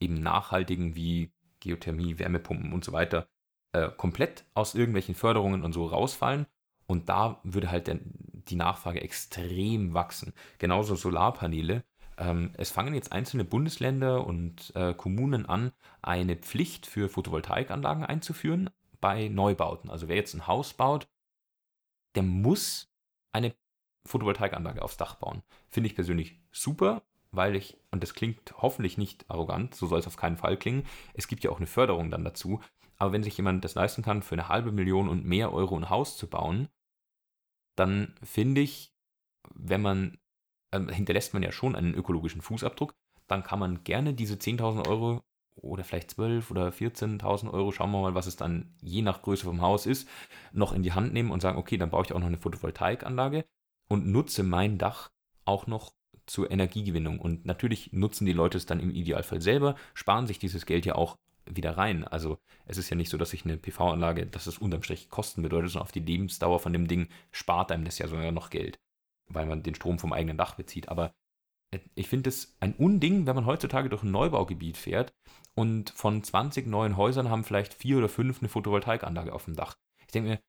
eben nachhaltigen wie Geothermie, Wärmepumpen und so weiter, äh, komplett aus irgendwelchen Förderungen und so rausfallen. Und da würde halt der, die Nachfrage extrem wachsen. Genauso Solarpaneele. Ähm, es fangen jetzt einzelne Bundesländer und äh, Kommunen an, eine Pflicht für Photovoltaikanlagen einzuführen bei Neubauten. Also wer jetzt ein Haus baut, der muss eine Photovoltaikanlage aufs Dach bauen. Finde ich persönlich super, weil ich, und das klingt hoffentlich nicht arrogant, so soll es auf keinen Fall klingen, es gibt ja auch eine Förderung dann dazu. Aber wenn sich jemand das leisten kann, für eine halbe Million und mehr Euro ein Haus zu bauen, dann finde ich, wenn man, äh, hinterlässt man ja schon einen ökologischen Fußabdruck, dann kann man gerne diese 10.000 Euro oder vielleicht 12 oder 14.000 Euro, schauen wir mal, was es dann je nach Größe vom Haus ist, noch in die Hand nehmen und sagen, okay, dann baue ich auch noch eine Photovoltaikanlage und nutze mein Dach auch noch zur Energiegewinnung. Und natürlich nutzen die Leute es dann im Idealfall selber, sparen sich dieses Geld ja auch wieder rein. Also es ist ja nicht so, dass ich eine PV-Anlage, dass es unterm Strich Kosten bedeutet, sondern auf die Lebensdauer von dem Ding spart einem das ja sogar noch Geld, weil man den Strom vom eigenen Dach bezieht. Aber äh, ich finde es ein Unding, wenn man heutzutage durch ein Neubaugebiet fährt und von 20 neuen Häusern haben vielleicht vier oder fünf eine Photovoltaikanlage auf dem Dach. Ich denke mir,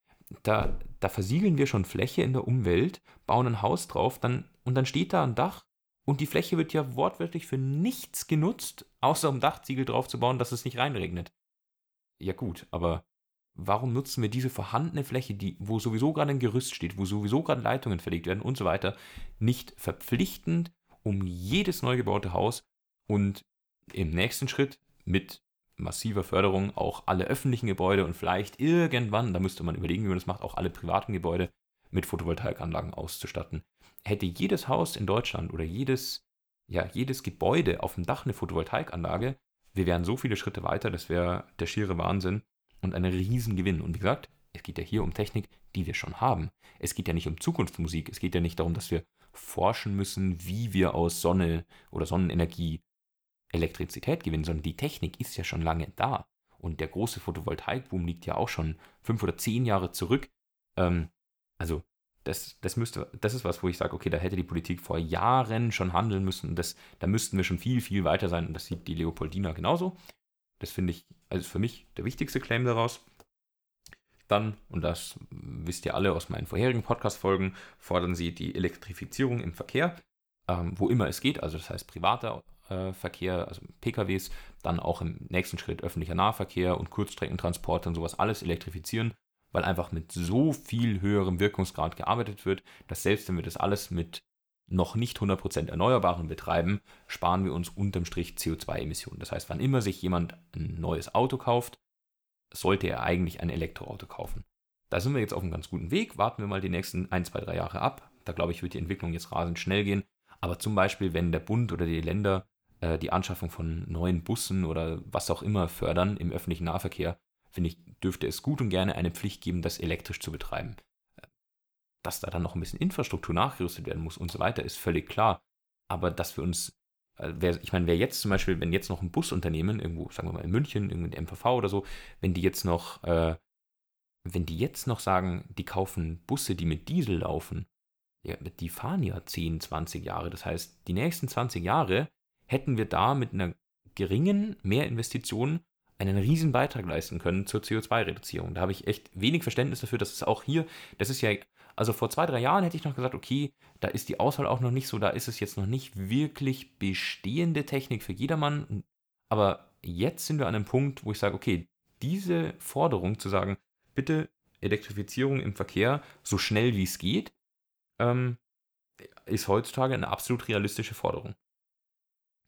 da, da versiegeln wir schon Fläche in der Umwelt, bauen ein Haus drauf, dann, und dann steht da ein Dach und die Fläche wird ja wortwörtlich für nichts genutzt, außer um Dachziegel drauf zu bauen, dass es nicht reinregnet. Ja gut, aber warum nutzen wir diese vorhandene Fläche, die, wo sowieso gerade ein Gerüst steht, wo sowieso gerade Leitungen verlegt werden und so weiter, nicht verpflichtend um jedes neu gebaute Haus und im nächsten Schritt mit massiver Förderung auch alle öffentlichen Gebäude und vielleicht irgendwann, da müsste man überlegen, wie man das macht, auch alle privaten Gebäude mit Photovoltaikanlagen auszustatten. Hätte jedes Haus in Deutschland oder jedes, ja, jedes Gebäude auf dem Dach eine Photovoltaikanlage, wir wären so viele Schritte weiter, das wäre der schiere Wahnsinn und ein Riesengewinn. Und wie gesagt, es geht ja hier um Technik, die wir schon haben. Es geht ja nicht um Zukunftsmusik, es geht ja nicht darum, dass wir forschen müssen, wie wir aus Sonne oder Sonnenenergie Elektrizität gewinnen, sondern die Technik ist ja schon lange da. Und der große Photovoltaikboom liegt ja auch schon fünf oder zehn Jahre zurück. Ähm, also das, das, müsste, das ist was, wo ich sage, okay, da hätte die Politik vor Jahren schon handeln müssen. Das, da müssten wir schon viel, viel weiter sein. Und das sieht die Leopoldina genauso. Das finde ich, also für mich der wichtigste Claim daraus. Dann, und das wisst ihr alle aus meinen vorherigen Podcast-Folgen, fordern sie die Elektrifizierung im Verkehr, ähm, wo immer es geht, also das heißt privater Verkehr, also PKWs, dann auch im nächsten Schritt öffentlicher Nahverkehr und Kurzstreckentransporte und sowas alles elektrifizieren, weil einfach mit so viel höherem Wirkungsgrad gearbeitet wird, dass selbst wenn wir das alles mit noch nicht 100% Erneuerbaren betreiben, sparen wir uns unterm Strich CO2-Emissionen. Das heißt, wann immer sich jemand ein neues Auto kauft, sollte er eigentlich ein Elektroauto kaufen. Da sind wir jetzt auf einem ganz guten Weg. Warten wir mal die nächsten 1, 2, 3 Jahre ab. Da glaube ich, wird die Entwicklung jetzt rasend schnell gehen. Aber zum Beispiel, wenn der Bund oder die Länder äh, die Anschaffung von neuen Bussen oder was auch immer fördern im öffentlichen Nahverkehr, finde ich, dürfte es gut und gerne eine Pflicht geben, das elektrisch zu betreiben. Dass da dann noch ein bisschen Infrastruktur nachgerüstet werden muss und so weiter, ist völlig klar. Aber dass wir uns, äh, ich meine, wer jetzt zum Beispiel, wenn jetzt noch ein Busunternehmen, irgendwo, sagen wir mal in München, irgendwie MVV oder so, wenn die jetzt noch, äh, wenn die jetzt noch sagen, die kaufen Busse, die mit Diesel laufen, ja, die fahren ja 10, 20 Jahre. Das heißt, die nächsten 20 Jahre hätten wir da mit einer geringen Mehrinvestition einen riesen Beitrag leisten können zur CO2-Reduzierung. Da habe ich echt wenig Verständnis dafür, dass es auch hier, das ist ja, also vor zwei, drei Jahren hätte ich noch gesagt, okay, da ist die Auswahl auch noch nicht so, da ist es jetzt noch nicht wirklich bestehende Technik für jedermann. Aber jetzt sind wir an einem Punkt, wo ich sage, okay, diese Forderung zu sagen, bitte Elektrifizierung im Verkehr so schnell wie es geht, ähm, ist heutzutage eine absolut realistische Forderung.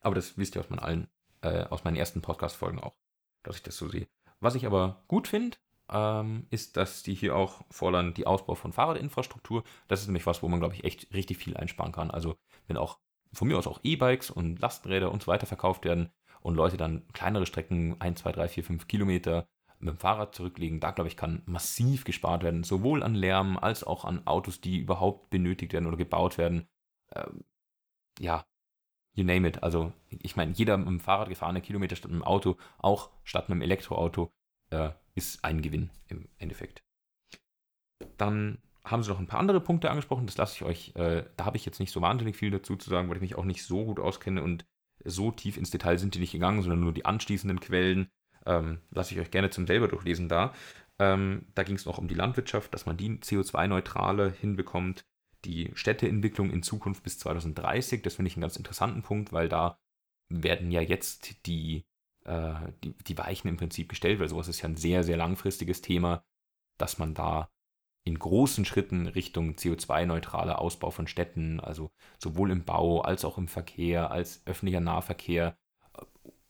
Aber das wisst ihr aus meinen allen, äh, aus meinen ersten Podcast-Folgen auch, dass ich das so sehe. Was ich aber gut finde, ähm, ist, dass die hier auch fordern, die Ausbau von Fahrradinfrastruktur. Das ist nämlich was, wo man, glaube ich, echt richtig viel einsparen kann. Also, wenn auch von mir aus auch E-Bikes und Lastenräder und so weiter verkauft werden und Leute dann kleinere Strecken, 1, 2, 3, 4, 5 Kilometer mit dem Fahrrad zurücklegen, da glaube ich, kann massiv gespart werden. Sowohl an Lärm als auch an Autos, die überhaupt benötigt werden oder gebaut werden. Ähm, ja, you name it. Also ich meine, jeder mit dem Fahrrad gefahrene Kilometer statt mit dem Auto, auch statt mit dem Elektroauto, äh, ist ein Gewinn im Endeffekt. Dann haben sie noch ein paar andere Punkte angesprochen, das lasse ich euch, äh, da habe ich jetzt nicht so wahnsinnig viel dazu zu sagen, weil ich mich auch nicht so gut auskenne und so tief ins Detail sind die nicht gegangen, sondern nur die anschließenden Quellen. Ähm, Lasse ich euch gerne zum selber durchlesen da. Ähm, da ging es noch um die Landwirtschaft, dass man die CO2-neutrale hinbekommt. Die Städteentwicklung in Zukunft bis 2030, das finde ich einen ganz interessanten Punkt, weil da werden ja jetzt die, äh, die, die Weichen im Prinzip gestellt, weil sowas ist ja ein sehr, sehr langfristiges Thema, dass man da in großen Schritten Richtung CO2-neutraler Ausbau von Städten, also sowohl im Bau als auch im Verkehr, als öffentlicher Nahverkehr,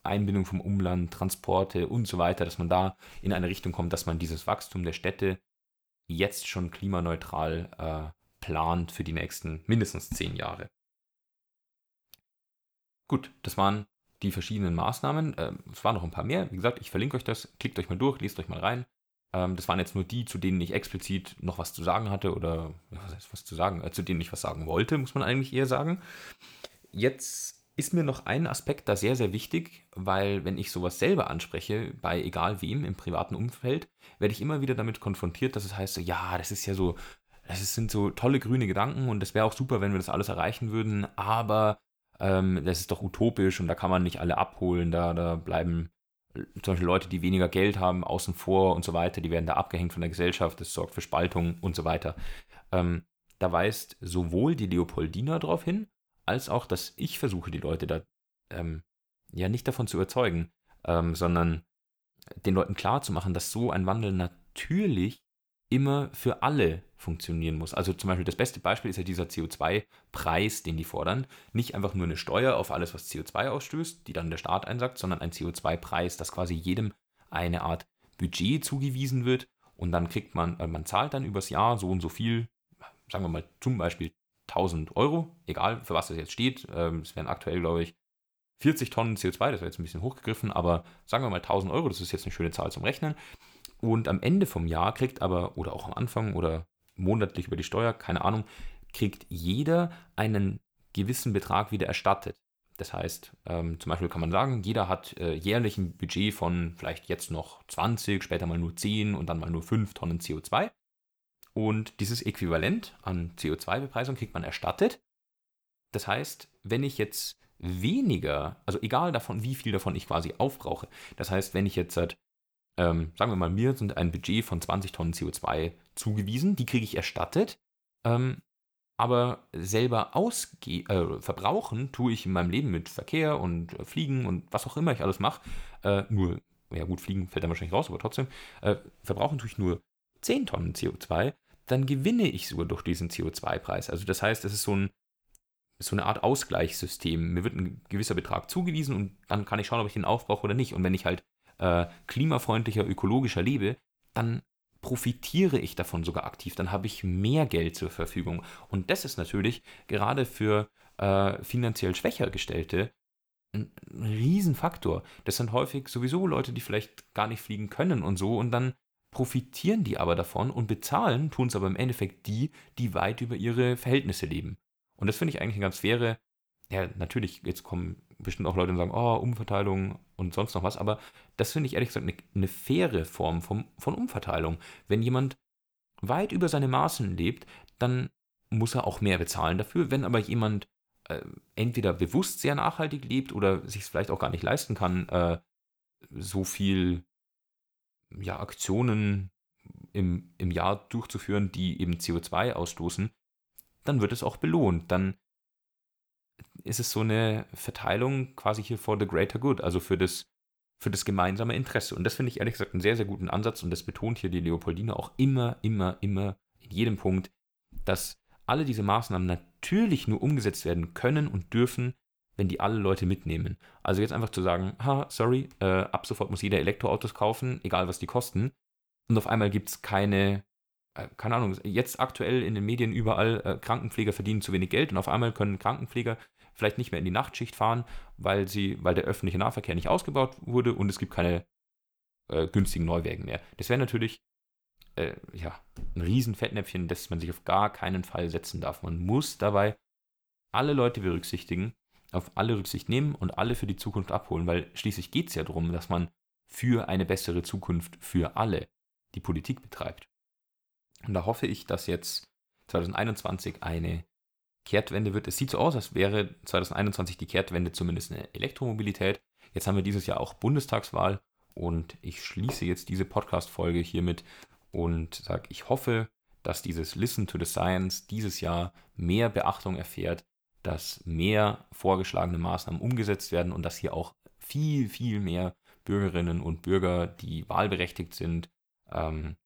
Einbindung vom Umland, Transporte und so weiter, dass man da in eine Richtung kommt, dass man dieses Wachstum der Städte jetzt schon klimaneutral äh, plant für die nächsten mindestens zehn Jahre. Gut, das waren die verschiedenen Maßnahmen. Ähm, es waren noch ein paar mehr. Wie gesagt, ich verlinke euch das. Klickt euch mal durch, lest euch mal rein. Ähm, das waren jetzt nur die, zu denen ich explizit noch was zu sagen hatte oder was was zu sagen, äh, zu denen ich was sagen wollte, muss man eigentlich eher sagen. Jetzt ist mir noch ein Aspekt da sehr, sehr wichtig, weil wenn ich sowas selber anspreche, bei egal wem im privaten Umfeld, werde ich immer wieder damit konfrontiert, dass es heißt ja, das ist ja so, das sind so tolle grüne Gedanken und das wäre auch super, wenn wir das alles erreichen würden, aber ähm, das ist doch utopisch und da kann man nicht alle abholen, da, da bleiben zum Beispiel Leute, die weniger Geld haben, außen vor und so weiter, die werden da abgehängt von der Gesellschaft, das sorgt für Spaltung und so weiter. Ähm, da weist sowohl die Leopoldina darauf hin, als auch, dass ich versuche, die Leute da ähm, ja nicht davon zu überzeugen, ähm, sondern den Leuten klarzumachen, dass so ein Wandel natürlich immer für alle funktionieren muss. Also zum Beispiel das beste Beispiel ist ja dieser CO2-Preis, den die fordern. Nicht einfach nur eine Steuer auf alles, was CO2 ausstößt, die dann der Staat einsagt, sondern ein CO2-Preis, dass quasi jedem eine Art Budget zugewiesen wird und dann kriegt man, äh, man zahlt dann übers Jahr so und so viel, sagen wir mal zum Beispiel 1000 Euro, egal für was das jetzt steht. Ähm, es wären aktuell, glaube ich, 40 Tonnen CO2, das wäre jetzt ein bisschen hochgegriffen, aber sagen wir mal 1000 Euro, das ist jetzt eine schöne Zahl zum Rechnen. Und am Ende vom Jahr kriegt aber, oder auch am Anfang oder monatlich über die Steuer, keine Ahnung, kriegt jeder einen gewissen Betrag wieder erstattet. Das heißt, ähm, zum Beispiel kann man sagen, jeder hat äh, jährlich ein Budget von vielleicht jetzt noch 20, später mal nur 10 und dann mal nur 5 Tonnen CO2. Und dieses Äquivalent an CO2-Bepreisung kriegt man erstattet. Das heißt, wenn ich jetzt weniger, also egal davon, wie viel davon ich quasi aufbrauche, das heißt, wenn ich jetzt seit ähm, sagen wir mal, mir sind ein Budget von 20 Tonnen CO2 zugewiesen, die kriege ich erstattet, ähm, aber selber ausge äh, verbrauchen tue ich in meinem Leben mit Verkehr und äh, Fliegen und was auch immer ich alles mache, äh, nur, ja gut, Fliegen fällt dann wahrscheinlich raus, aber trotzdem, äh, verbrauchen tue ich nur 10 Tonnen CO2, dann gewinne ich sogar durch diesen CO2-Preis. Also das heißt, es ist so ein so eine Art Ausgleichssystem. Mir wird ein gewisser Betrag zugewiesen und dann kann ich schauen, ob ich den aufbrauche oder nicht. Und wenn ich halt äh, klimafreundlicher, ökologischer lebe, dann profitiere ich davon sogar aktiv, dann habe ich mehr Geld zur Verfügung. Und das ist natürlich gerade für äh, finanziell schwächer gestellte ein, Riesenfaktor. Das sind häufig sowieso Leute, die vielleicht gar nicht fliegen können und so und dann profitieren die aber davon und bezahlen, tun es aber im Endeffekt die, die weit über ihre Verhältnisse leben. Und das finde ich eigentlich eine ganz faire, ja, natürlich, jetzt kommen bestimmt auch Leute und sagen, oh, Umverteilung und sonst noch was, aber das finde ich ehrlich gesagt eine, eine faire Form von, von Umverteilung. Wenn jemand weit über seine Maßen lebt, dann muss er auch mehr bezahlen dafür. Wenn aber jemand äh, entweder bewusst sehr nachhaltig lebt oder sich es vielleicht auch gar nicht leisten kann, äh, so viel ja, Aktionen im, im Jahr durchzuführen, die eben CO2 ausstoßen, dann wird es auch belohnt. Dann ist es so eine Verteilung quasi hier for the greater good, also für das, für das gemeinsame Interesse. Und das finde ich ehrlich gesagt einen sehr, sehr guten Ansatz und das betont hier die Leopoldine auch immer, immer, immer in jedem Punkt, dass alle diese Maßnahmen natürlich nur umgesetzt werden können und dürfen, wenn die alle Leute mitnehmen. Also jetzt einfach zu sagen, ha, sorry, äh, ab sofort muss jeder Elektroautos kaufen, egal was die kosten. Und auf einmal gibt es keine äh, keine Ahnung, jetzt aktuell in den Medien überall, äh, Krankenpfleger verdienen zu wenig Geld und auf einmal können Krankenpfleger vielleicht nicht mehr in die Nachtschicht fahren, weil sie, weil der öffentliche Nahverkehr nicht ausgebaut wurde und es gibt keine äh, günstigen Neuwagen mehr. Das wäre natürlich äh, ja, ein riesen Fettnäpfchen, das man sich auf gar keinen Fall setzen darf. Man muss dabei alle Leute berücksichtigen, auf alle Rücksicht nehmen und alle für die Zukunft abholen, weil schließlich geht es ja darum, dass man für eine bessere Zukunft für alle die Politik betreibt. Und da hoffe ich, dass jetzt 2021 eine Kehrtwende wird. Es sieht so aus, als wäre 2021 die Kehrtwende zumindest eine Elektromobilität. Jetzt haben wir dieses Jahr auch Bundestagswahl Und ich schließe jetzt diese Podcast-Folge hiermit und sage, ich hoffe, dass dieses Listen to the Science dieses Jahr mehr Beachtung erfährt, dass mehr vorgeschlagene Maßnahmen umgesetzt werden und dass hier auch viel, viel mehr Bürgerinnen und Bürger, die wahlberechtigt sind, ähm,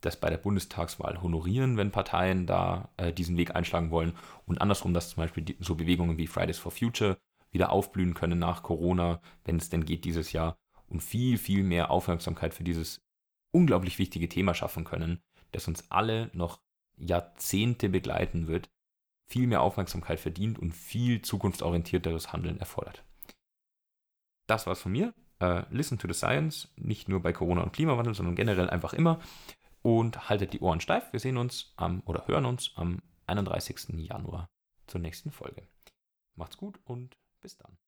das bei der Bundestagswahl honorieren, wenn Parteien da äh, diesen Weg einschlagen wollen. Und andersrum, dass zum Beispiel die, so Bewegungen wie Fridays for Future wieder aufblühen können nach Corona, wenn es denn geht dieses Jahr, und viel, viel mehr Aufmerksamkeit für dieses unglaublich wichtige Thema schaffen können, das uns alle noch Jahrzehnte begleiten wird, viel mehr Aufmerksamkeit verdient und viel zukunftsorientierteres Handeln erfordert. Das war's von mir. Uh, listen to the science, nicht nur bei Corona und Klimawandel, sondern generell einfach immer. Und haltet die Ohren steif. Wir sehen uns am oder hören uns am 31. Januar zur nächsten Folge. Macht's gut und bis dann.